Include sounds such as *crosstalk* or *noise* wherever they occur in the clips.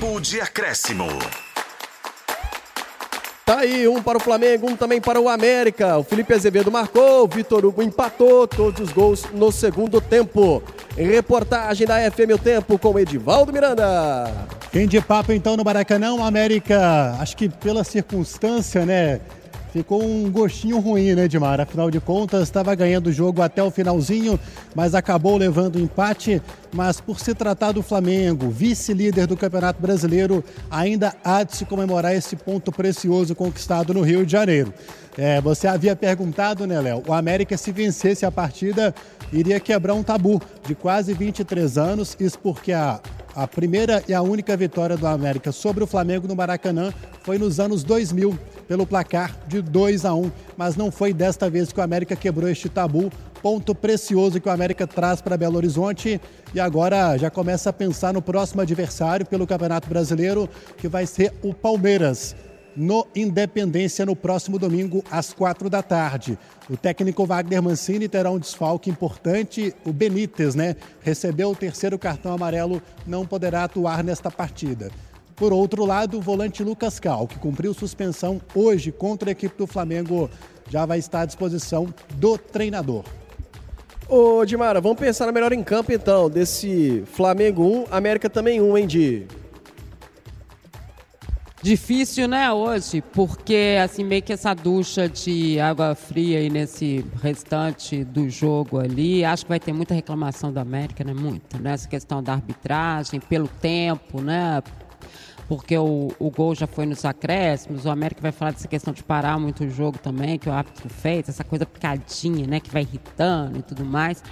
Tempo de acréscimo. Tá aí, um para o Flamengo, um também para o América. O Felipe Azevedo marcou, o Vitor Hugo empatou, todos os gols no segundo tempo. Reportagem da FM O Tempo com Edivaldo Miranda. Quem de papo então no Maracanã, o América, acho que pela circunstância, né? Ficou um gostinho ruim, né, Edmar? Afinal de contas, estava ganhando o jogo até o finalzinho, mas acabou levando o empate. Mas por se tratar do Flamengo, vice-líder do Campeonato Brasileiro, ainda há de se comemorar esse ponto precioso conquistado no Rio de Janeiro. É, você havia perguntado, né, Léo? O América, se vencesse a partida, iria quebrar um tabu de quase 23 anos. Isso porque a a primeira e a única vitória do América sobre o Flamengo no Maracanã foi nos anos 2000, pelo placar de 2 a 1. Mas não foi desta vez que o América quebrou este tabu. Ponto precioso que o América traz para Belo Horizonte e agora já começa a pensar no próximo adversário pelo Campeonato Brasileiro, que vai ser o Palmeiras no Independência no próximo domingo às quatro da tarde. O técnico Wagner Mancini terá um desfalque importante. O Benítez, né? Recebeu o terceiro cartão amarelo, não poderá atuar nesta partida. Por outro lado, o volante Lucas Cal, que cumpriu suspensão hoje contra a equipe do Flamengo, já vai estar à disposição do treinador. Ô, Dimara, vamos pensar na melhor em campo então, desse Flamengo 1, América também 1, hein, Di? Difícil, né, hoje, porque assim meio que essa ducha de água fria aí nesse restante do jogo ali, acho que vai ter muita reclamação da América, né, muita, né, essa questão da arbitragem, pelo tempo, né, porque o, o gol já foi nos acréscimos, o América vai falar dessa questão de parar muito o jogo também, que o árbitro fez, essa coisa picadinha, né, que vai irritando e tudo mais.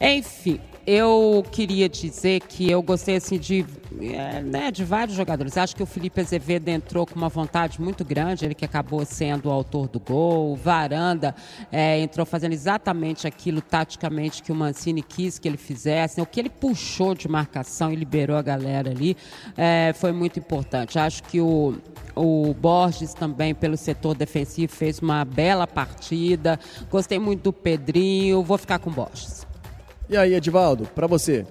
Enfim, eu queria dizer que eu gostei assim de, é, né, de vários jogadores. Acho que o Felipe Azevedo entrou com uma vontade muito grande, ele que acabou sendo o autor do gol. O Varanda é, entrou fazendo exatamente aquilo taticamente que o Mancini quis que ele fizesse. O que ele puxou de marcação e liberou a galera ali é, foi muito importante. Acho que o, o Borges também, pelo setor defensivo, fez uma bela partida. Gostei muito do Pedrinho. Vou ficar com o Borges. E aí, Edivaldo, para você?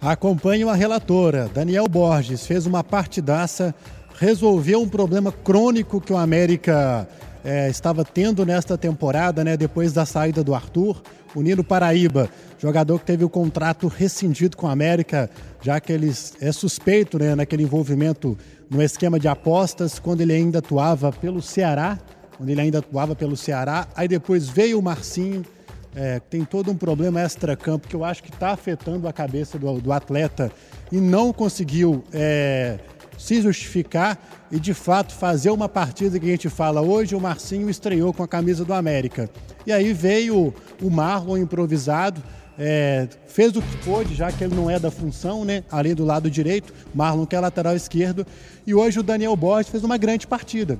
Acompanho a relatora. Daniel Borges fez uma partidaça, resolveu um problema crônico que o América é, estava tendo nesta temporada, né? Depois da saída do Arthur. O Nino Paraíba, jogador que teve o contrato rescindido com o América, já que ele é suspeito né, naquele envolvimento no esquema de apostas, quando ele ainda atuava pelo Ceará, quando ele ainda atuava pelo Ceará. Aí depois veio o Marcinho é, tem todo um problema extra-campo que eu acho que está afetando a cabeça do, do, atleta e não conseguiu é, se justificar e de fato fazer uma partida que a gente fala hoje. O Marcinho estreou com a camisa do América. E aí veio o Marlon improvisado. É, fez o que pôde, já que ele não é da função, né? Ali do lado direito, Marlon que é lateral esquerdo. E hoje o Daniel Borges fez uma grande partida.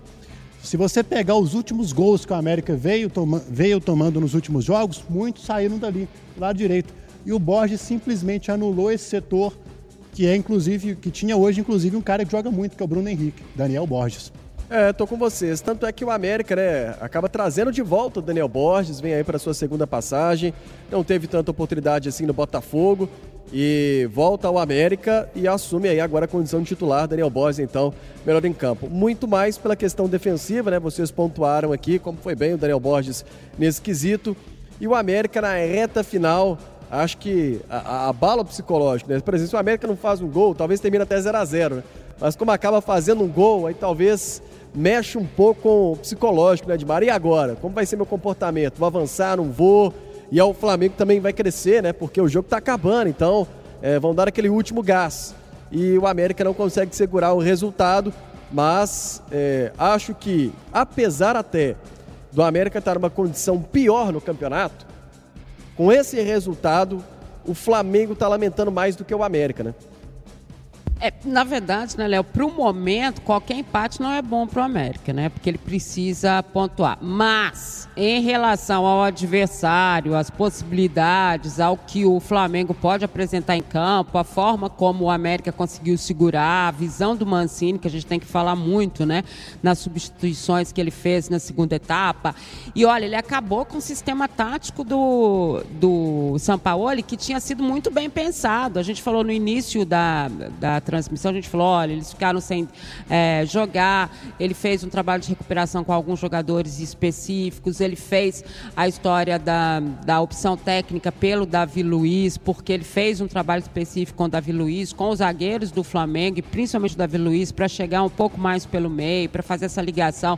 Se você pegar os últimos gols que o América veio, toma, veio tomando nos últimos jogos, muitos saíram dali, lado direito. E o Borges simplesmente anulou esse setor, que é inclusive, que tinha hoje, inclusive, um cara que joga muito, que é o Bruno Henrique, Daniel Borges. É, tô com vocês. Tanto é que o América, né, acaba trazendo de volta o Daniel Borges, vem aí para sua segunda passagem. Não teve tanta oportunidade assim no Botafogo e volta ao América e assume aí agora a condição de titular, Daniel Borges, então, melhor em campo. Muito mais pela questão defensiva, né? Vocês pontuaram aqui como foi bem o Daniel Borges nesse quesito. E o América na reta final, acho que a, bala psicológica, né? Por exemplo, se o América não faz um gol, talvez termine até 0 a 0 né? Mas como acaba fazendo um gol, aí talvez mexe um pouco com o psicológico, né, Edmar? E agora? Como vai ser meu comportamento? Vou avançar, não vou? E o Flamengo também vai crescer, né? Porque o jogo está acabando, então é, vão dar aquele último gás. E o América não consegue segurar o resultado, mas é, acho que, apesar até do América estar numa condição pior no campeonato, com esse resultado, o Flamengo está lamentando mais do que o América, né? É, na verdade, né, Léo, para o momento, qualquer empate não é bom para o América, né? Porque ele precisa pontuar. Mas, em relação ao adversário, as possibilidades, ao que o Flamengo pode apresentar em campo, a forma como o América conseguiu segurar, a visão do Mancini, que a gente tem que falar muito, né? Nas substituições que ele fez na segunda etapa. E olha, ele acabou com o sistema tático do, do Sampaoli, que tinha sido muito bem pensado. A gente falou no início da, da transmissão, a gente falou, olha, eles ficaram sem é, jogar, ele fez um trabalho de recuperação com alguns jogadores específicos, ele fez a história da, da opção técnica pelo Davi Luiz, porque ele fez um trabalho específico com o Davi Luiz, com os zagueiros do Flamengo, e principalmente o Davi Luiz, para chegar um pouco mais pelo meio, para fazer essa ligação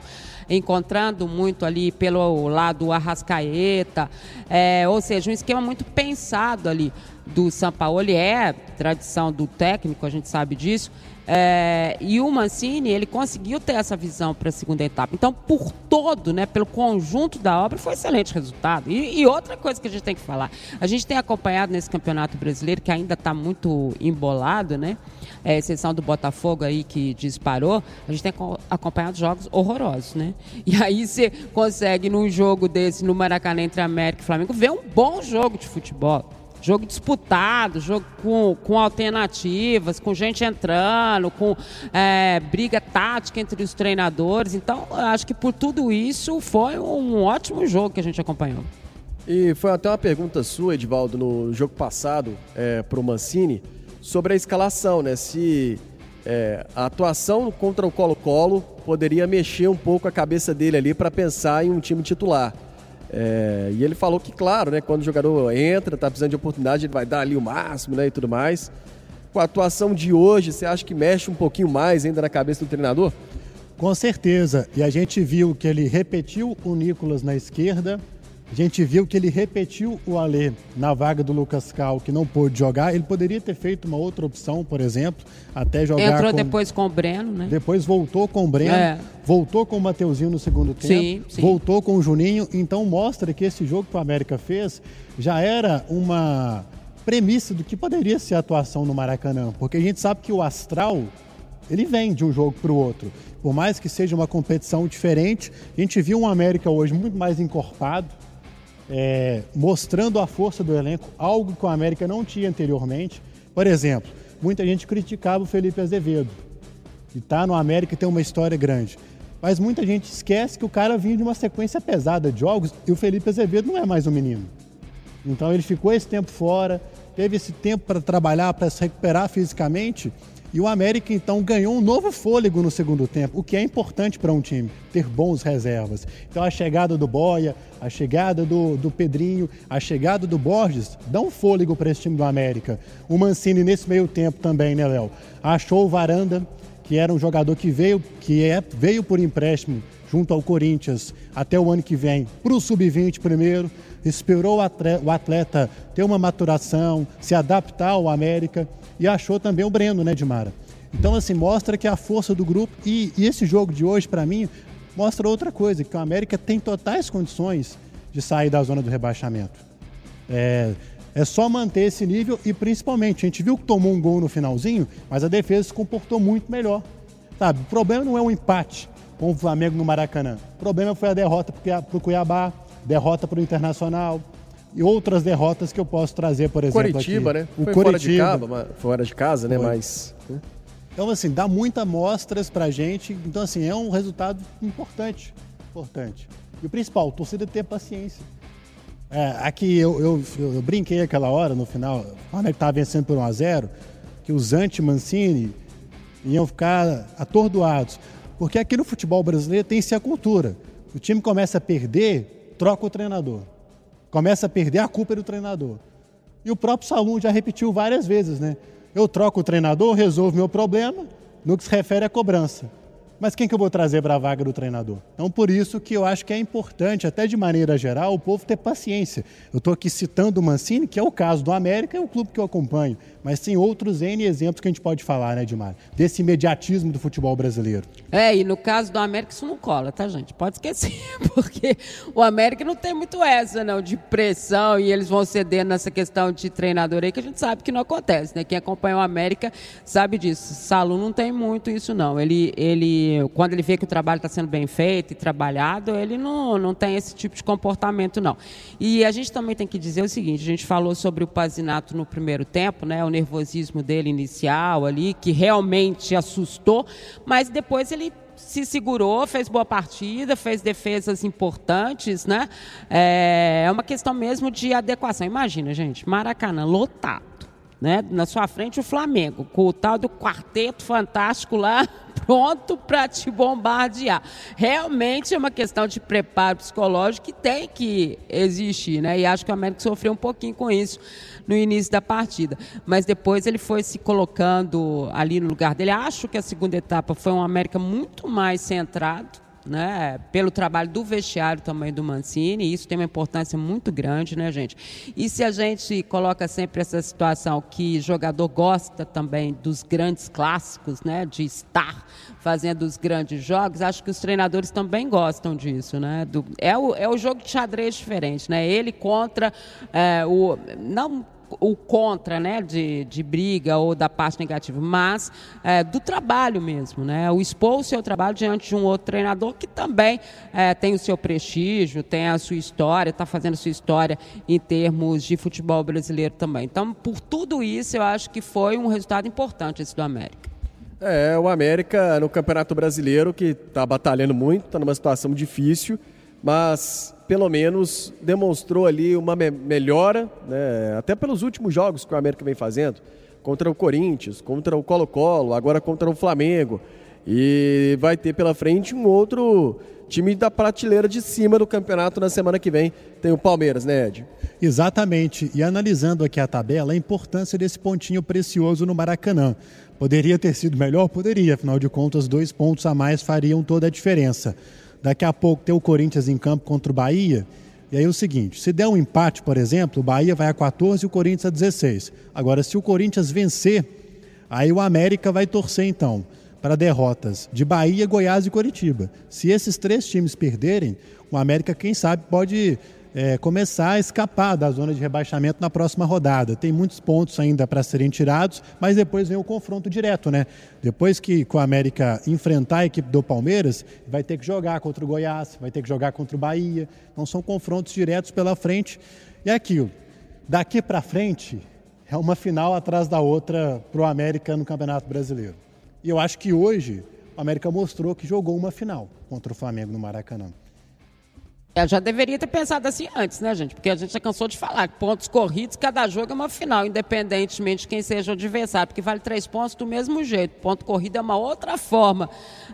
encontrando muito ali pelo lado Arrascaeta, é, ou seja, um esquema muito pensado ali do Sampaoli, é tradição do técnico, a gente sabe disso, é, e o Mancini, ele conseguiu ter essa visão para a segunda etapa. Então, por todo, né, pelo conjunto da obra, foi um excelente resultado. E, e, outra coisa que a gente tem que falar, a gente tem acompanhado nesse campeonato brasileiro, que ainda está muito embolado, né, é, exceção do Botafogo aí que disparou, a gente tem acompanhado jogos horrorosos, né? *laughs* E aí você consegue num jogo desse, no Maracanã entre América e Flamengo, ver um bom jogo de futebol jogo disputado, jogo com, com alternativas, com gente entrando, com é, briga tática entre os treinadores. Então, acho que por tudo isso foi um ótimo jogo que a gente acompanhou. E foi até uma pergunta sua, Edvaldo, no jogo passado é, para o Mancini, sobre a escalação, né? Se é, a atuação contra o Colo-Colo poderia mexer um pouco a cabeça dele ali para pensar em um time titular. É, e ele falou que, claro, né, quando o jogador entra, está precisando de oportunidade, ele vai dar ali o máximo né, e tudo mais. Com a atuação de hoje, você acha que mexe um pouquinho mais ainda na cabeça do treinador? Com certeza. E a gente viu que ele repetiu o Nicolas na esquerda, a gente viu que ele repetiu o Alê na vaga do Lucas Cal, que não pôde jogar. Ele poderia ter feito uma outra opção, por exemplo, até jogar. Entrou com... depois com o Breno, né? Depois voltou com o Breno, é. voltou com o Mateuzinho no segundo tempo, sim, sim. voltou com o Juninho. Então mostra que esse jogo que o América fez já era uma premissa do que poderia ser a atuação no Maracanã, porque a gente sabe que o astral ele vem de um jogo para o outro. Por mais que seja uma competição diferente, a gente viu um América hoje muito mais encorpado, é, mostrando a força do elenco, algo que o América não tinha anteriormente. Por exemplo, muita gente criticava o Felipe Azevedo, que está no América e tem uma história grande. Mas muita gente esquece que o cara vinha de uma sequência pesada de jogos e o Felipe Azevedo não é mais um menino. Então ele ficou esse tempo fora, teve esse tempo para trabalhar, para se recuperar fisicamente e o América então ganhou um novo fôlego no segundo tempo, o que é importante para um time, ter bons reservas. Então a chegada do Boia, a chegada do, do Pedrinho, a chegada do Borges dão um fôlego para esse time do América. O Mancini nesse meio tempo também, né, Léo? Achou o Varanda, que era um jogador que veio, que é, veio por empréstimo junto ao Corinthians até o ano que vem para o sub-20 primeiro, esperou o atleta ter uma maturação, se adaptar ao América e achou também o Breno, né, Dimara? Então, assim, mostra que a força do grupo e, e esse jogo de hoje, para mim, mostra outra coisa, que o América tem totais condições de sair da zona do rebaixamento. É, é só manter esse nível e, principalmente, a gente viu que tomou um gol no finalzinho, mas a defesa se comportou muito melhor. Sabe, o problema não é o empate com o Flamengo no Maracanã. O problema foi a derrota para o Cuiabá, derrota para o Internacional, e outras derrotas que eu posso trazer, por exemplo. Coritiba, aqui. né? O Foi Coritiba. Fora de, casa, fora de casa, né? Mas. Né? Então, assim, dá muitas amostras pra gente. Então, assim, é um resultado importante. Importante. E o principal, a torcida ter paciência. É, aqui eu, eu, eu, brinquei aquela hora, no final, quando ele estava vencendo por 1x0, que os anti-Mancini iam ficar atordoados. Porque aqui no futebol brasileiro tem-se a cultura. O time começa a perder, troca o treinador começa a perder a culpa do treinador. E o próprio Salum já repetiu várias vezes, né? Eu troco o treinador, resolvo meu problema, no que se refere à cobrança. Mas quem que eu vou trazer para a vaga do treinador? Então, por isso que eu acho que é importante, até de maneira geral, o povo ter paciência. Eu estou aqui citando o Mancini, que é o caso do América, é o clube que eu acompanho. Mas tem outros N exemplos que a gente pode falar, né, Edmar? Desse imediatismo do futebol brasileiro. É, e no caso do América isso não cola, tá, gente? Pode esquecer, *laughs* porque o América não tem muito essa, não, de pressão e eles vão ceder nessa questão de treinador aí, que a gente sabe que não acontece, né? Quem acompanha o América sabe disso. Salu não tem muito isso, não. Ele, ele quando ele vê que o trabalho está sendo bem feito e trabalhado, ele não, não tem esse tipo de comportamento, não. E a gente também tem que dizer o seguinte: a gente falou sobre o Pazinato no primeiro tempo, né, o nervosismo dele inicial ali, que realmente assustou, mas depois ele se segurou, fez boa partida, fez defesas importantes, né? É, é uma questão mesmo de adequação. Imagina, gente, Maracanã lotado né? Na sua frente o Flamengo, com o tal do quarteto fantástico lá, *laughs* pronto para te bombardear. Realmente é uma questão de preparo psicológico que tem que existir, né? E acho que o América sofreu um pouquinho com isso no início da partida. Mas depois ele foi se colocando ali no lugar dele. Acho que a segunda etapa foi um América muito mais centrado né, pelo trabalho do vestiário também do Mancini, e isso tem uma importância muito grande, né, gente? E se a gente coloca sempre essa situação que jogador gosta também dos grandes clássicos, né, de estar fazendo os grandes jogos, acho que os treinadores também gostam disso, né? Do, é, o, é o jogo de xadrez diferente, né? Ele contra é, o não o contra, né, de, de briga ou da parte negativa, mas é, do trabalho mesmo, né, o expor o seu trabalho diante de um outro treinador que também é, tem o seu prestígio, tem a sua história, está fazendo a sua história em termos de futebol brasileiro também. Então, por tudo isso, eu acho que foi um resultado importante esse do América. É, o América no Campeonato Brasileiro que está batalhando muito, está numa situação difícil, mas pelo menos demonstrou ali uma me melhora, né? até pelos últimos jogos que o América vem fazendo, contra o Corinthians, contra o Colo-Colo, agora contra o Flamengo. E vai ter pela frente um outro time da prateleira de cima do campeonato na semana que vem. Tem o Palmeiras, né, Ed? Exatamente. E analisando aqui a tabela, a importância desse pontinho precioso no Maracanã. Poderia ter sido melhor? Poderia. Afinal de contas, dois pontos a mais fariam toda a diferença. Daqui a pouco tem o Corinthians em campo contra o Bahia. E aí é o seguinte, se der um empate, por exemplo, o Bahia vai a 14 e o Corinthians a 16. Agora, se o Corinthians vencer, aí o América vai torcer então para derrotas de Bahia, Goiás e Coritiba. Se esses três times perderem, o América, quem sabe, pode é, começar a escapar da zona de rebaixamento na próxima rodada. Tem muitos pontos ainda para serem tirados, mas depois vem o confronto direto, né? Depois que, o América enfrentar a equipe do Palmeiras, vai ter que jogar contra o Goiás, vai ter que jogar contra o Bahia. Então são confrontos diretos pela frente. E é aquilo. Daqui para frente é uma final atrás da outra para o América no Campeonato Brasileiro. E eu acho que hoje o América mostrou que jogou uma final contra o Flamengo no Maracanã. Eu já deveria ter pensado assim antes, né, gente? Porque a gente já cansou de falar que pontos corridos, cada jogo é uma final, independentemente de quem seja o adversário, porque vale três pontos do mesmo jeito. Ponto corrido é uma outra forma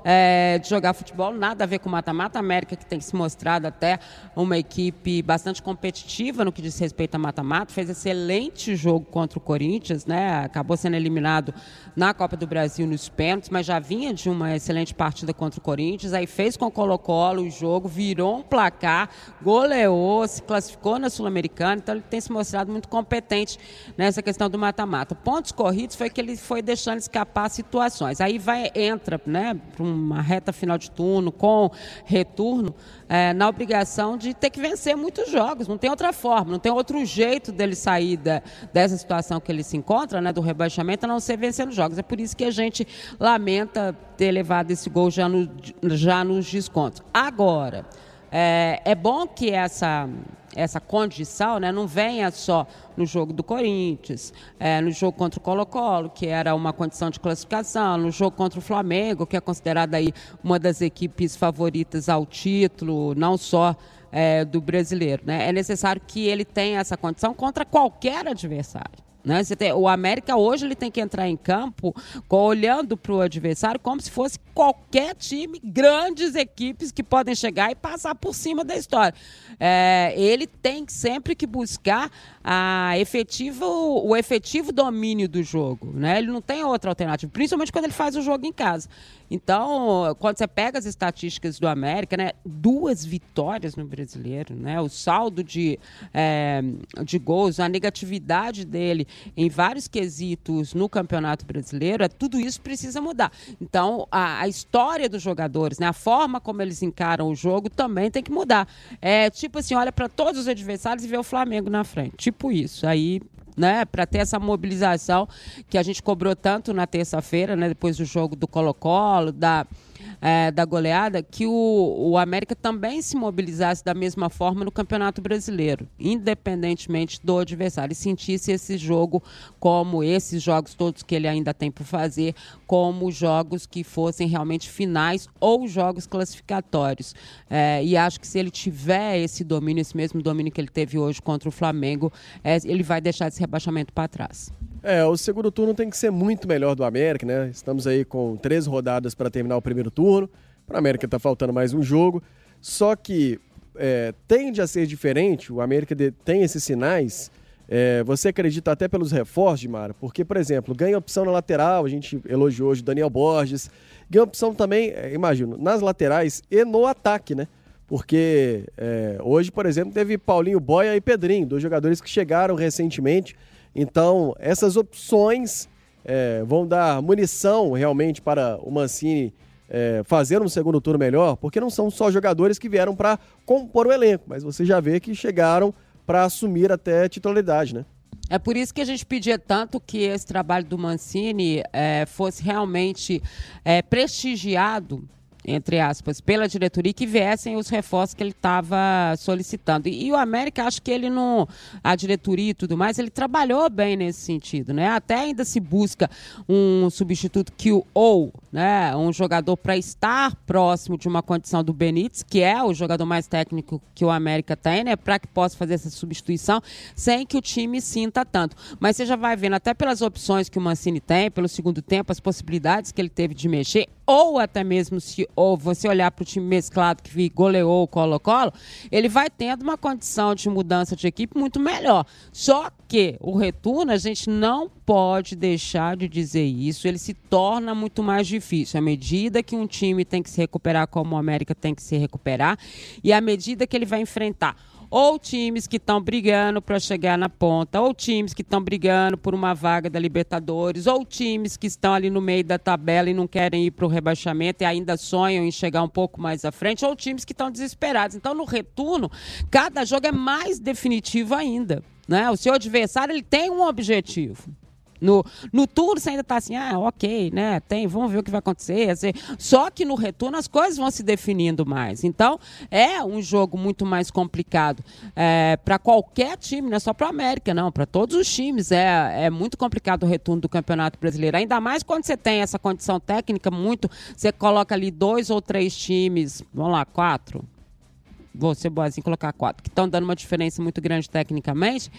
é, de jogar futebol, nada a ver com mata-mata. América, que tem se mostrado até uma equipe bastante competitiva no que diz respeito a mata-mata, fez excelente jogo contra o Corinthians, né? Acabou sendo eliminado na Copa do Brasil nos pênaltis, mas já vinha de uma excelente partida contra o Corinthians, aí fez com o Colo-Colo o jogo, virou um placar cá, goleou, se classificou na Sul-Americana, então ele tem se mostrado muito competente nessa questão do mata-mata. Pontos corridos foi que ele foi deixando escapar situações. Aí vai, entra né, para uma reta final de turno com retorno é, na obrigação de ter que vencer muitos jogos. Não tem outra forma, não tem outro jeito dele sair da, dessa situação que ele se encontra, né, do rebaixamento, a não ser vencendo jogos. É por isso que a gente lamenta ter levado esse gol já, no, já nos descontos. Agora. É, é bom que essa, essa condição né, não venha só no jogo do Corinthians, é, no jogo contra o Colo-Colo, que era uma condição de classificação, no jogo contra o Flamengo, que é considerada aí uma das equipes favoritas ao título, não só é, do brasileiro. Né? É necessário que ele tenha essa condição contra qualquer adversário. Né? Tem, o América hoje ele tem que entrar em campo olhando para o adversário como se fosse qualquer time, grandes equipes que podem chegar e passar por cima da história. É, ele tem sempre que buscar a efetivo, o efetivo domínio do jogo. Né? Ele não tem outra alternativa, principalmente quando ele faz o jogo em casa. Então, quando você pega as estatísticas do América, né, duas vitórias no brasileiro, né, o saldo de, é, de gols, a negatividade dele em vários quesitos no Campeonato Brasileiro, é, tudo isso precisa mudar. Então, a, a história dos jogadores, né, a forma como eles encaram o jogo também tem que mudar. É tipo assim, olha para todos os adversários e vê o Flamengo na frente. Tipo isso. Aí né, para ter essa mobilização que a gente cobrou tanto na terça-feira, né, depois do jogo do Colo-Colo, da é, da goleada, que o, o América também se mobilizasse da mesma forma no Campeonato Brasileiro, independentemente do adversário, e sentisse esse jogo como esses jogos todos que ele ainda tem por fazer, como jogos que fossem realmente finais ou jogos classificatórios. É, e acho que se ele tiver esse domínio, esse mesmo domínio que ele teve hoje contra o Flamengo, é, ele vai deixar esse rebaixamento para trás. É, o segundo turno tem que ser muito melhor do América, né? Estamos aí com três rodadas para terminar o primeiro turno. Para o América está faltando mais um jogo. Só que é, tende a ser diferente, o América tem esses sinais. É, você acredita até pelos reforços, Mara? Porque, por exemplo, ganha opção na lateral, a gente elogiou hoje o Daniel Borges. Ganha opção também, é, imagino, nas laterais e no ataque, né? Porque é, hoje, por exemplo, teve Paulinho Boia e Pedrinho, dois jogadores que chegaram recentemente. Então, essas opções é, vão dar munição realmente para o Mancini é, fazer um segundo turno melhor, porque não são só jogadores que vieram para compor o elenco, mas você já vê que chegaram para assumir até titularidade, né? É por isso que a gente pedia tanto que esse trabalho do Mancini é, fosse realmente é, prestigiado entre aspas, pela diretoria que viessem os reforços que ele estava solicitando. E, o América, acho que ele não. A diretoria e tudo mais, ele trabalhou bem nesse sentido, né? Até ainda se busca um substituto que o ou, né? Um jogador para estar próximo de uma condição do Benítez, que é o jogador mais técnico que o América tem, né? Para que possa fazer essa substituição sem que o time sinta tanto. Mas você já vai vendo, até pelas opções que o Mancini tem, pelo segundo tempo, as possibilidades que ele teve de mexer, ou até mesmo se ou você olhar para o time mesclado que goleou o Colo-Colo, ele vai tendo uma condição de mudança de equipe muito melhor. Só que o retorno, a gente não pode deixar de dizer isso, ele se torna muito mais difícil. À medida que um time tem que se recuperar como o América tem que se recuperar, e à medida que ele vai enfrentar ou times que estão brigando para chegar na ponta, ou times que estão brigando por uma vaga da Libertadores, ou times que estão ali no meio da tabela e não querem ir para o rebaixamento e ainda sonham em chegar um pouco mais à frente, ou times que estão desesperados. Então, no retorno, cada jogo é mais definitivo ainda. Né? O seu adversário ele tem um objetivo. No, no turno você ainda está assim, ah, ok, né? Tem, vamos ver o que vai acontecer. Assim, só que no retorno as coisas vão se definindo mais. Então, é um jogo muito mais complicado é, para qualquer time, não é só para o América, não, para todos os times. É, é muito complicado o retorno do Campeonato Brasileiro. Ainda mais quando você tem essa condição técnica muito. Você coloca ali dois ou três times, vamos lá, quatro vou ser boazinho colocar quatro, que estão dando uma diferença muito grande tecnicamente,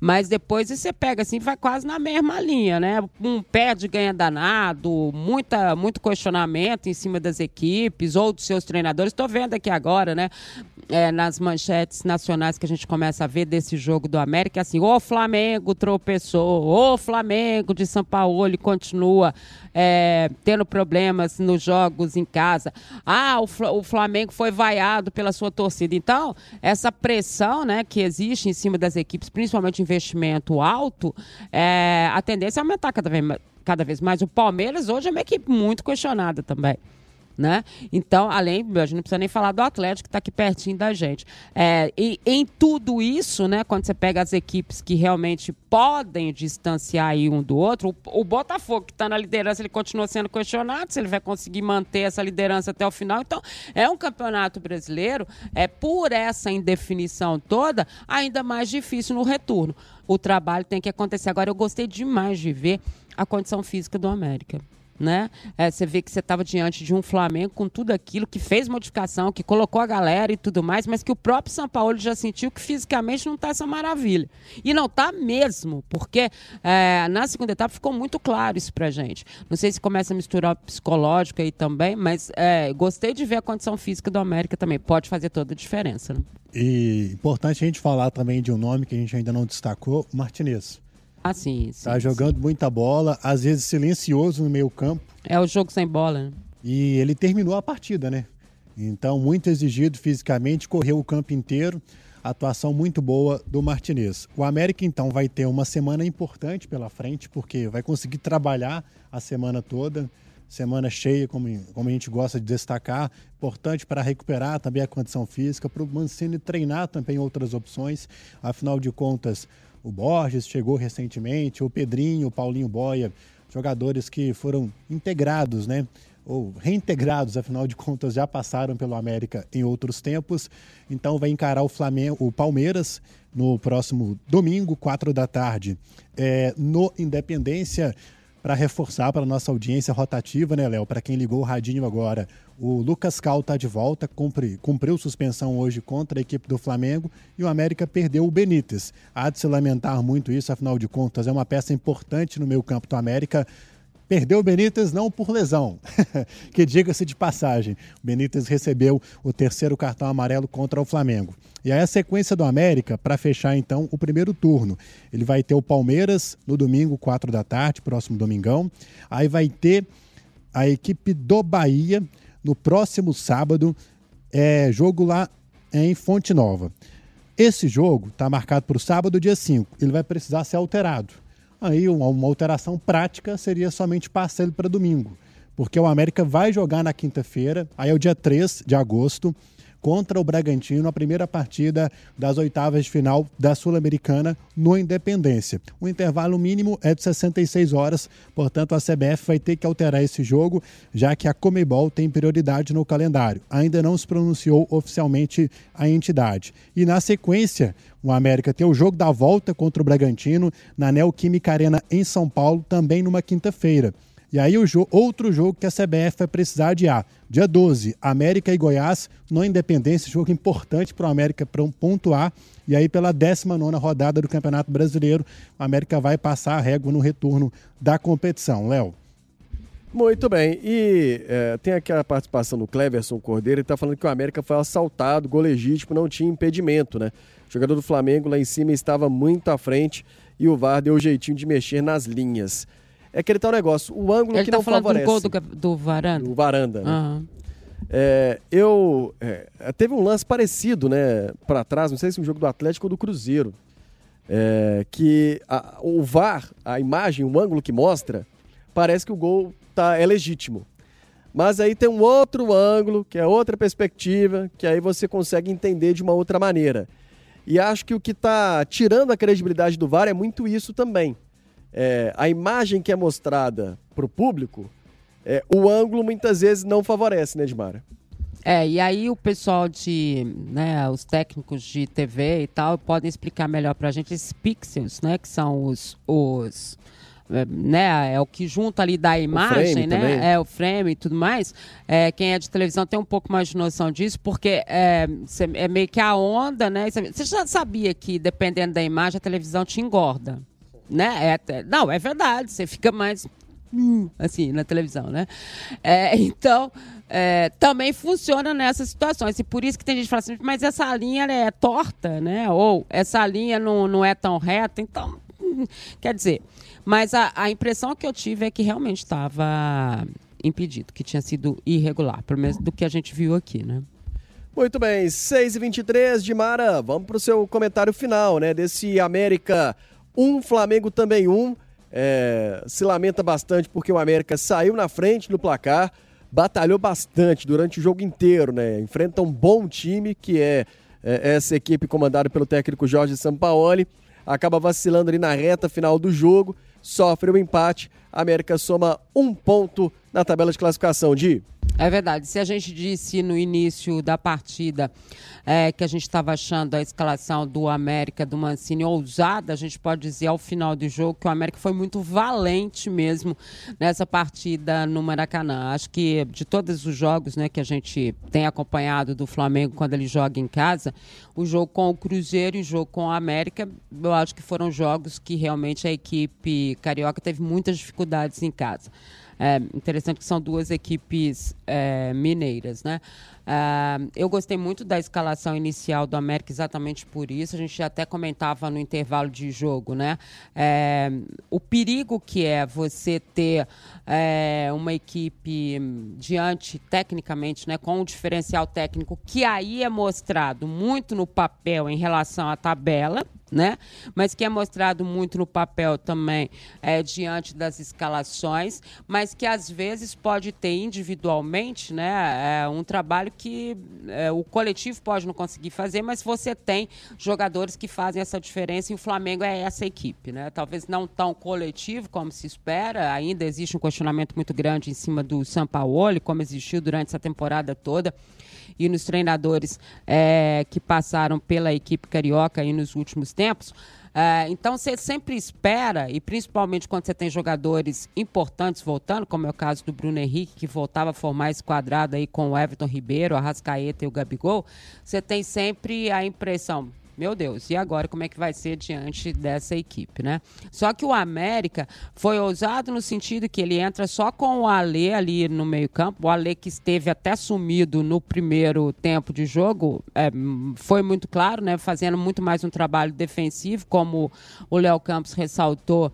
mas depois você pega assim, vai quase na mesma linha, né? Um perde ganha danado, muita, muito questionamento em cima das equipes ou dos seus treinadores. Estou vendo aqui agora, né? É, nas manchetes nacionais que a gente começa a ver desse jogo do América, assim, o Flamengo tropeçou, o Flamengo de São Paulo continua é, tendo problemas nos jogos em casa. Ah, o, o Flamengo foi vaiado pela sua torcida. Então, essa pressão né, que existe em cima das equipes, principalmente investimento alto, é, a tendência é aumentar cada vez, cada vez mais. O Palmeiras hoje é uma equipe muito questionada também né? Então, além, a gente não precisa nem falar do Atlético que está aqui pertinho da gente. É, e em tudo isso, né, quando você pega as equipes que realmente podem distanciar aí um do outro, o, o Botafogo que está na liderança, ele continua sendo questionado se ele vai conseguir manter essa liderança até o final. Então, é um campeonato brasileiro, é por essa indefinição toda, ainda mais difícil no retorno. O trabalho tem que acontecer. Agora, eu gostei demais de ver a condição física do América né? É, você vê que você estava diante de um Flamengo com tudo aquilo, que fez modificação, que colocou a galera e tudo mais, mas que o próprio São Paulo já sentiu que fisicamente não está essa maravilha. E não está mesmo, porque é, na segunda etapa ficou muito claro isso pra gente. Não sei se começa a misturar o psicológico aí também, mas é, gostei de ver a condição física do América também. Pode fazer toda a diferença. Né? E importante a gente falar também de um nome que a gente ainda não destacou, Martinez. Ah, sim. sim tá jogando sim. muita bola, às vezes silencioso no meio campo. É o jogo sem bola, né? E ele terminou a partida, né? Então, muito exigido fisicamente, correu o campo inteiro. Atuação muito boa do Martinez. O América, então, vai ter uma semana importante pela frente, porque vai conseguir trabalhar a semana toda. Semana cheia, como, como a gente gosta de destacar. Importante para recuperar também a condição física, para o Mancini treinar também outras opções. Afinal de contas, o Borges chegou recentemente, o Pedrinho, o Paulinho Boia, jogadores que foram integrados, né? Ou reintegrados, afinal de contas, já passaram pelo América em outros tempos. Então vai encarar o Flamengo, o Palmeiras no próximo domingo, quatro da tarde, é, no Independência. Para reforçar para nossa audiência rotativa, né, Léo? Para quem ligou o radinho agora, o Lucas Cal está de volta, cumpri, cumpriu suspensão hoje contra a equipe do Flamengo e o América perdeu o Benítez. Há de se lamentar muito isso, afinal de contas, é uma peça importante no meio campo do América. Perdeu o Benítez não por lesão, *laughs* que diga-se de passagem. O Benítez recebeu o terceiro cartão amarelo contra o Flamengo. E aí a sequência do América para fechar então o primeiro turno. Ele vai ter o Palmeiras no domingo, 4 da tarde, próximo domingão. Aí vai ter a equipe do Bahia no próximo sábado, é jogo lá em Fonte Nova. Esse jogo está marcado para o sábado, dia 5. Ele vai precisar ser alterado aí uma, alteração prática seria somente passar ele para domingo. Porque o América vai jogar na quinta-feira, aí é o dia 3 de agosto, contra o Bragantino, a primeira partida das oitavas de final da Sul-Americana no Independência. O intervalo mínimo é de 66 horas, portanto a CBF vai ter que alterar esse jogo, já que a Comebol tem prioridade no calendário. Ainda não se pronunciou oficialmente a entidade. E na sequência, o América tem o jogo da volta contra o Bragantino na Neoquímica Arena em São Paulo, também numa quinta-feira. E aí o jo outro jogo que a CBF vai precisar adiar. Dia 12, América e Goiás, no Independência, jogo importante para o América para um pontuar. E aí pela 19 rodada do Campeonato Brasileiro, o América vai passar a régua no retorno da competição. Léo. Muito bem. E é, tem aqui a participação do Cleverson Cordeiro, ele está falando que o América foi assaltado, gol legítimo, não tinha impedimento, né? O jogador do Flamengo lá em cima estava muito à frente e o VAR deu o jeitinho de mexer nas linhas. É aquele tal negócio, o ângulo Ele que tá não falando favorece. do gol do, do Varanda? Do Varanda, né? Aham. É, eu é, teve um lance parecido, né, para trás, não sei se um jogo do Atlético ou do Cruzeiro, é, que a- o VAR, a imagem, o ângulo que mostra, parece que o gol tá é legítimo. Mas aí tem um outro ângulo, que é outra perspectiva, que aí você consegue entender de uma outra maneira. E acho que o que está tirando a credibilidade do VAR é muito isso também. É, a imagem que é mostrada para o público, é, o ângulo muitas vezes não favorece, né, Edmara? É, e aí o pessoal de, né, os técnicos de TV e tal, podem explicar melhor pra gente esses pixels, né, que são os, os é, né, é o que junta ali da imagem, né, também. é o frame e tudo mais. É, quem é de televisão tem um pouco mais de noção disso, porque é, é meio que a onda, né, você já sabia que dependendo da imagem a televisão te engorda, né? É, não, é verdade, você fica mais hum, assim, na televisão, né? É, então, é, também funciona nessas situações. E por isso que tem gente que fala assim, mas essa linha é torta, né? Ou essa linha não, não é tão reta. Então, hum, quer dizer, mas a, a impressão que eu tive é que realmente estava impedido, que tinha sido irregular, pelo menos do que a gente viu aqui, né? Muito bem, 6 e 23 de Mara, vamos para o seu comentário final, né? Desse América 1, Flamengo também 1. É, se lamenta bastante porque o América saiu na frente no placar, batalhou bastante durante o jogo inteiro, né? Enfrenta um bom time que é, é essa equipe comandada pelo técnico Jorge Sampaoli. Acaba vacilando ali na reta final do jogo, sofre o empate. A América soma um ponto na tabela de classificação de. É verdade. Se a gente disse no início da partida é, que a gente estava achando a escalação do América, do Mancini, ousada, a gente pode dizer ao final do jogo que o América foi muito valente mesmo nessa partida no Maracanã. Acho que de todos os jogos né, que a gente tem acompanhado do Flamengo quando ele joga em casa, o jogo com o Cruzeiro e o jogo com o América, eu acho que foram jogos que realmente a equipe carioca teve muitas dificuldades em casa. É interessante que são duas equipes é, mineiras, né? Ah, eu gostei muito da escalação inicial do América exatamente por isso. A gente até comentava no intervalo de jogo, né? É, o perigo que é você ter é, uma equipe diante, tecnicamente, né, com um diferencial técnico que aí é mostrado muito no papel em relação à tabela, né? Mas que é mostrado muito no papel também é, diante das escalações, mas que às vezes pode ter individualmente, né, é, um trabalho que é, o coletivo pode não conseguir fazer, mas você tem jogadores que fazem essa diferença e o Flamengo é essa equipe, né? Talvez não tão coletivo como se espera, ainda existe um questionamento muito grande em cima do Sampaoli, como existiu durante essa temporada toda e nos treinadores é, que passaram pela equipe carioca aí nos últimos tempos. É, então você sempre espera, e principalmente quando você tem jogadores importantes voltando, como é o caso do Bruno Henrique, que voltava a formar esse quadrado aí com o Everton Ribeiro, a Rascaeta e o Gabigol, você tem sempre a impressão, meu Deus, e agora como é que vai ser diante dessa equipe, né? Só que o América foi ousado no sentido que ele entra só com o Alê ali no meio-campo, o Alê que esteve até sumido no primeiro tempo de jogo, é, foi muito claro, né? Fazendo muito mais um trabalho defensivo, como o Léo Campos ressaltou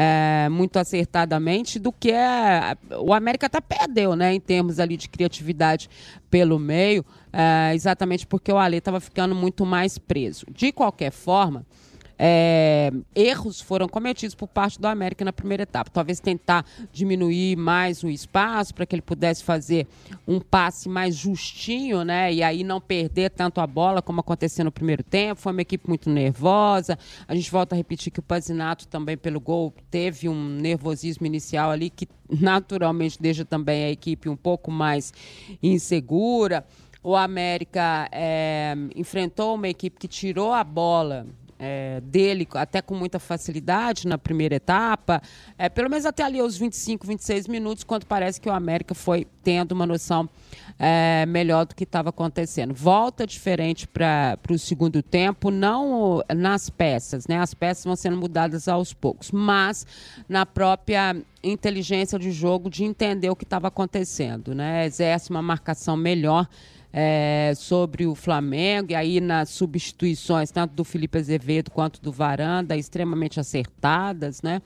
é, muito acertadamente do que é, o América até perdeu, né, em termos ali de criatividade pelo meio, é, exatamente porque o Ale estava ficando muito mais preso. De qualquer forma, é, erros foram cometidos por parte do América na primeira etapa. Talvez tentar diminuir mais o espaço para que ele pudesse fazer um passe mais justinho, né? E aí não perder tanto a bola como aconteceu no primeiro tempo. Foi uma equipe muito nervosa. A gente volta a repetir que o Pazinato também pelo gol teve um nervosismo inicial ali que naturalmente deixa também a equipe um pouco mais insegura. O América é, enfrentou uma equipe que tirou a bola é, dele até com muita facilidade na primeira etapa, é, pelo menos até ali os 25, 26 minutos, quando parece que o América foi tendo uma noção é, melhor do que estava acontecendo. Volta diferente para o segundo tempo, não nas peças, né? As peças vão sendo mudadas aos poucos, mas na própria inteligência de jogo de entender o que estava acontecendo, né? Exerce uma marcação melhor é, sobre o Flamengo, e aí nas substituições, tanto do Felipe Azevedo quanto do Varanda, extremamente acertadas, né?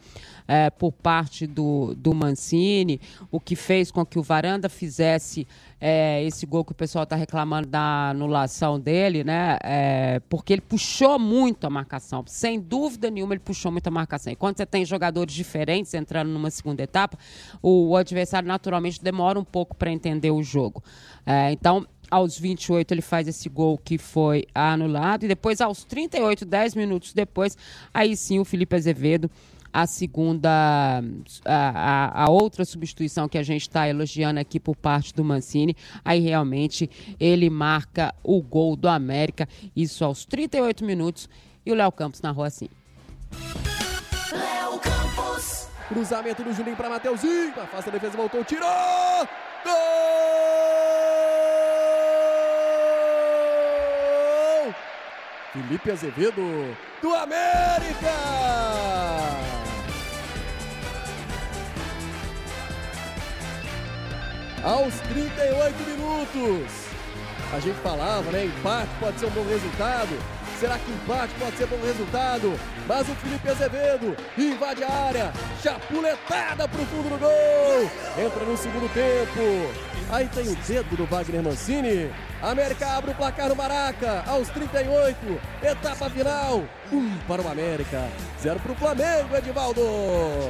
É, por parte do, do Mancini, o que fez com que o Varanda fizesse é, esse gol que o pessoal está reclamando da anulação dele, né? É, porque ele puxou muito a marcação. Sem dúvida nenhuma, ele puxou muito a marcação. E quando você tem jogadores diferentes entrando numa segunda etapa, o, adversário naturalmente demora um pouco para entender o jogo. É, então, aos 28 ele faz esse gol que foi anulado e depois aos 38, 10 minutos depois, aí sim o Felipe Azevedo a segunda, a, a, outra substituição que a gente está elogiando aqui por parte do Mancini, aí realmente ele marca o gol do América, isso aos 38 minutos, e o Léo Campos narrou assim. Léo Campos. Cruzamento do Juninho para Mateuzinho, afasta a defesa, voltou, tirou! Gol! Felipe Azevedo, do América! Aos 38 minutos. A gente falava, né? Empate pode ser um bom resultado. Será que empate pode ser bom resultado? Mas o Felipe Azevedo invade a área, chapuletada para o fundo do gol. Entra no segundo tempo. Aí tem o dedo do Wagner Mancini. América abre o placar no Maraca, aos 38, etapa final. Um para o América, zero para o Flamengo, Edivaldo.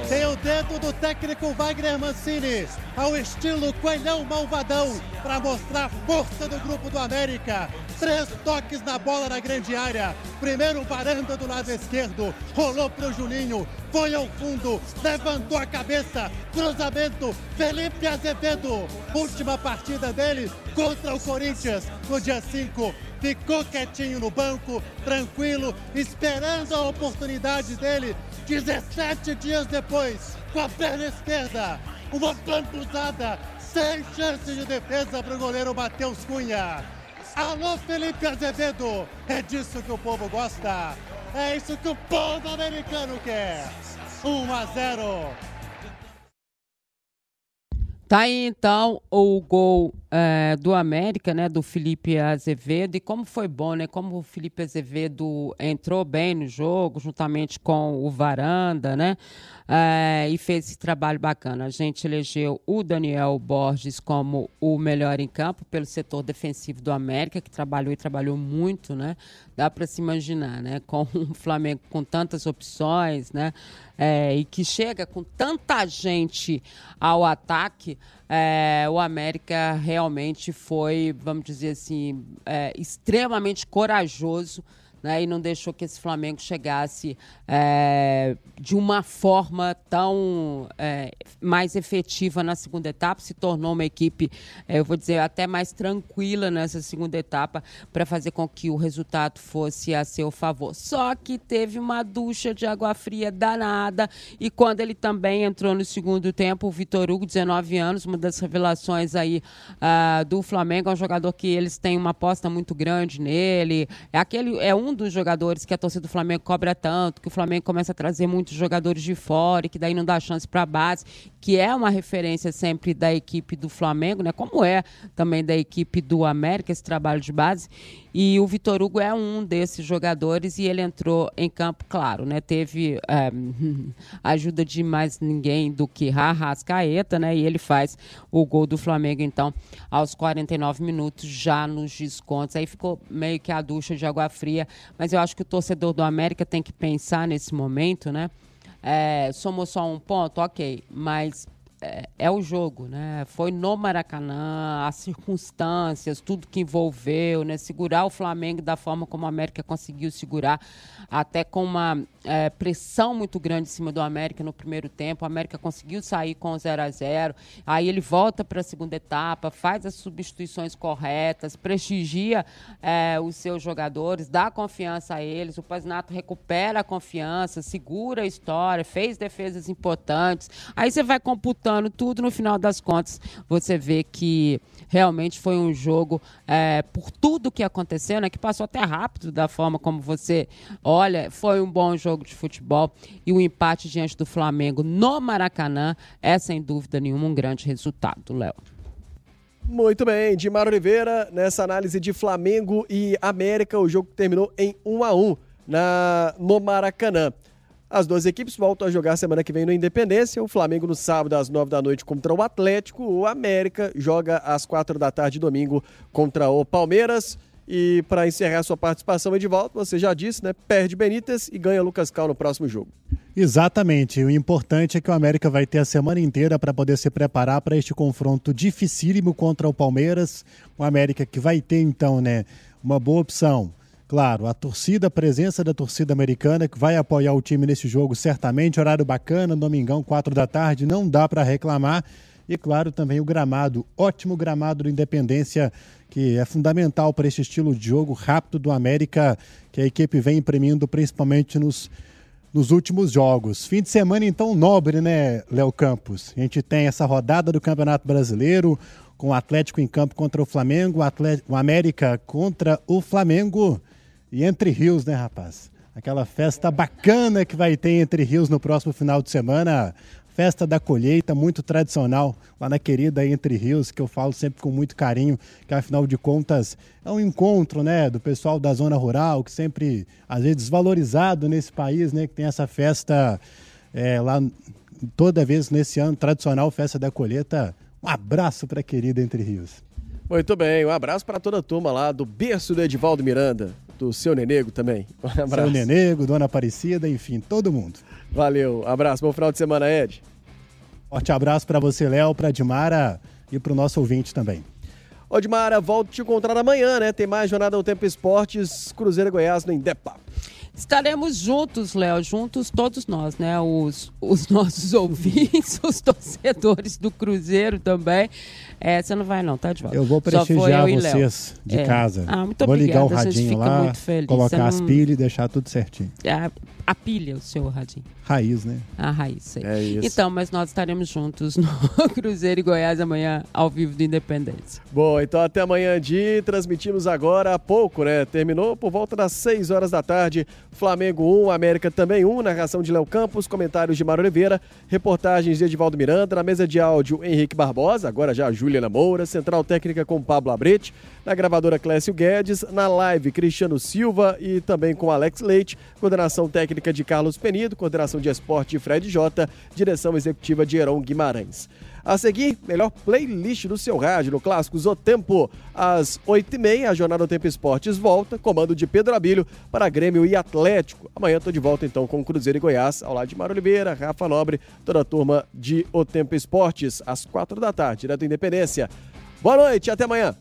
Tem o dedo do técnico Wagner Mancini, ao estilo coelhão malvadão, para mostrar a força do grupo do América. Três toques na bola na grande área. Primeiro varanda do lado esquerdo, rolou para o Juninho, foi ao fundo, levantou a cabeça, cruzamento, Felipe Azevedo. Última partida dele contra o Corinthians no dia 5. Ficou quietinho no banco, tranquilo, esperando a oportunidade dele. 17 dias depois, com a perna esquerda, uma cruzada, sem chance de defesa para o goleiro Matheus Cunha. Alô, Felipe Azevedo! É disso que o povo gosta! É isso que o povo americano quer! 1 a 0! Tá aí então o gol é, do América, né, do Felipe Azevedo, e como foi bom, né, como o Felipe Azevedo entrou bem no jogo, juntamente com o Varanda, né, é, e fez esse trabalho bacana. A gente elegeu o Daniel Borges como o melhor em campo pelo setor defensivo do América, que trabalhou e trabalhou muito, né, dá para se imaginar, né, *laughs* com o Flamengo com tantas opções, né, é, e que chega com tanta gente ao ataque, o América realmente foi, vamos dizer assim, é, extremamente corajoso né, e não deixou que esse Flamengo chegasse é, de uma forma tão é, mais efetiva na segunda etapa, se tornou uma equipe, é, eu vou dizer, até mais tranquila nessa segunda etapa para fazer com que o resultado fosse a seu favor. Só que teve uma ducha de água fria danada e quando ele também entrou no segundo tempo, o Vitor Hugo, 19 anos, uma das revelações aí uh, do Flamengo, é um jogador que eles têm uma aposta muito grande nele, é aquele é um dos jogadores que a torcida do Flamengo cobra tanto, que o Flamengo começa a trazer muitos jogadores de fora e que daí não dá chance para a base, que é uma referência sempre da equipe do Flamengo, né? Como é também da equipe do América esse trabalho de base. E o Vitor Hugo é um desses jogadores e ele entrou em campo, claro, né? Teve é, *laughs* ajuda de mais ninguém do que Rascaeta, né? E ele faz o gol do Flamengo, então, aos 49 minutos, já nos descontos. Aí ficou meio que a ducha de água fria, mas eu acho que o torcedor do América tem que pensar nesse momento, né? É, somos só um ponto, ok, mas é, é, o jogo, né? Foi no Maracanã, as circunstâncias, tudo que envolveu, né? Segurar o Flamengo da forma como a América conseguiu segurar, até com uma é, pressão muito grande em cima do América no primeiro tempo. O América conseguiu sair com 0 a 0 Aí ele volta para a segunda etapa, faz as substituições corretas, prestigia é, os seus jogadores, dá confiança a eles. O Pasnato recupera a confiança, segura a história, fez defesas importantes. Aí você vai computando tudo, no final das contas, você vê que realmente foi um jogo, é, por tudo que aconteceu, né, que passou até rápido da forma como você olha, foi um bom jogo de futebol e o empate diante do Flamengo no Maracanã é, sem dúvida nenhuma, um grande resultado, Léo. Muito bem, Dimar Oliveira, nessa análise de Flamengo e América, o jogo terminou em 1 a 1 na, no Maracanã. As duas equipes voltam a jogar semana que vem no Independência. O Flamengo no sábado às nove da noite contra o Atlético. O América joga às quatro da tarde domingo contra o Palmeiras. E para encerrar sua participação volta, você já disse, né? Perde Benítez e ganha Lucas Cal no próximo jogo. Exatamente. O importante é que o América vai ter a semana inteira para poder se preparar para este confronto dificílimo contra o Palmeiras. O América que vai ter, então, né, uma boa opção Claro, a torcida, a presença da torcida americana que vai apoiar o time nesse jogo certamente, horário bacana, domingão, quatro da tarde, não dá para reclamar. E claro, também o gramado, ótimo gramado do Independência, que é fundamental para esse estilo de jogo rápido do América, que a equipe vem imprimindo principalmente nos, nos últimos jogos. Fim de semana então nobre, né, Léo Campos? A gente tem essa rodada do Campeonato Brasileiro, com o Atlético em campo contra o Flamengo, o, Atlético, o América contra o Flamengo. E Entre Rios, né, rapaz? Aquela festa bacana que vai ter Entre Rios no próximo final de semana. Festa da colheita, muito tradicional, lá na querida Entre Rios, que eu falo sempre com muito carinho, que afinal de contas é um encontro, né, do pessoal da zona rural, que sempre, às vezes, desvalorizado nesse país, né, que tem essa festa é, lá, toda vez nesse ano, tradicional Festa da Colheita. Um abraço para a querida Entre Rios. Muito bem, um abraço para toda a turma lá do berço do Edivaldo Miranda do seu Nenego também. Um abraço. Seu Nenego, Dona Aparecida, enfim, todo mundo. Valeu, abraço, bom final de semana, Ed. Forte abraço para você, Léo, para Dimara e para o nosso ouvinte também. Ô, Dimara, volto te encontrar amanhã, né? Tem mais Jornada ao Tempo Esportes, Cruzeiro Goiás no Indepa. Estaremos juntos, Léo, juntos todos nós, né? Os, os *laughs* nossos ouvintes, os torcedores do Cruzeiro também. É, você não vai não, tá de volta. Eu vou prestigiar eu vocês de é. casa. Ah, muito vou obrigada. ligar o radinho lá, colocar não... as pilhas e deixar tudo certinho. A, a pilha, o seu radinho. Raiz, né? A raiz, sei. É isso. Então, mas nós estaremos juntos no *laughs* Cruzeiro e Goiás amanhã, ao vivo do Independência. Bom, então até amanhã de transmitimos agora há pouco, né? Terminou por volta das 6 horas da tarde. Flamengo 1, América também 1, narração de Léo Campos, comentários de Mário Oliveira, reportagens de Edivaldo Miranda, na mesa de áudio Henrique Barbosa, agora já Juliana Moura, central técnica com Pablo Abrete, na gravadora Clécio Guedes, na live Cristiano Silva e também com Alex Leite, coordenação técnica de Carlos Penido, coordenação de esporte de Fred Jota, direção executiva de Heron Guimarães. A seguir, melhor playlist do seu rádio no Clássicos O Tempo. Às 8h30, a Jornada do Tempo Esportes volta, comando de Pedro Abílio para Grêmio e Atlético. Amanhã estou de volta então com Cruzeiro e Goiás, ao lado de Mário Oliveira, Rafa Nobre, toda a turma de O Tempo Esportes, às 4 da tarde, direto Independência. Boa noite, até amanhã.